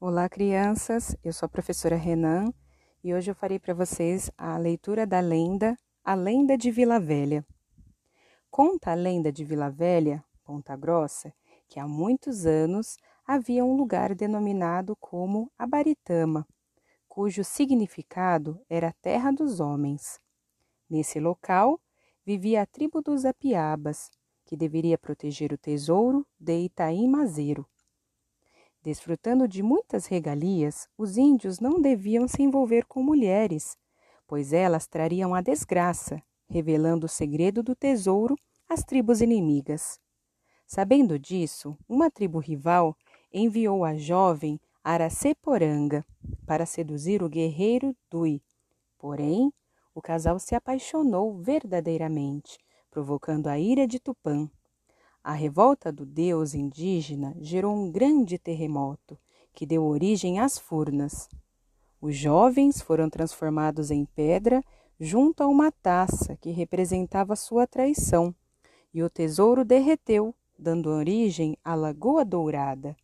Olá, crianças. Eu sou a professora Renan e hoje eu farei para vocês a leitura da lenda A Lenda de Vila Velha. Conta a lenda de Vila Velha, Ponta Grossa, que há muitos anos havia um lugar denominado como Abaritama, cujo significado era Terra dos Homens. Nesse local vivia a tribo dos Apiabas, que deveria proteger o tesouro de Itaim Mazeiro Desfrutando de muitas regalias, os índios não deviam se envolver com mulheres, pois elas trariam a desgraça, revelando o segredo do tesouro às tribos inimigas. Sabendo disso, uma tribo rival enviou a jovem Araceporanga para seduzir o guerreiro Dui. Porém, o casal se apaixonou verdadeiramente, provocando a ira de Tupã, a revolta do deus indígena gerou um grande terremoto que deu origem às furnas. Os jovens foram transformados em pedra junto a uma taça que representava sua traição, e o tesouro derreteu, dando origem à Lagoa Dourada.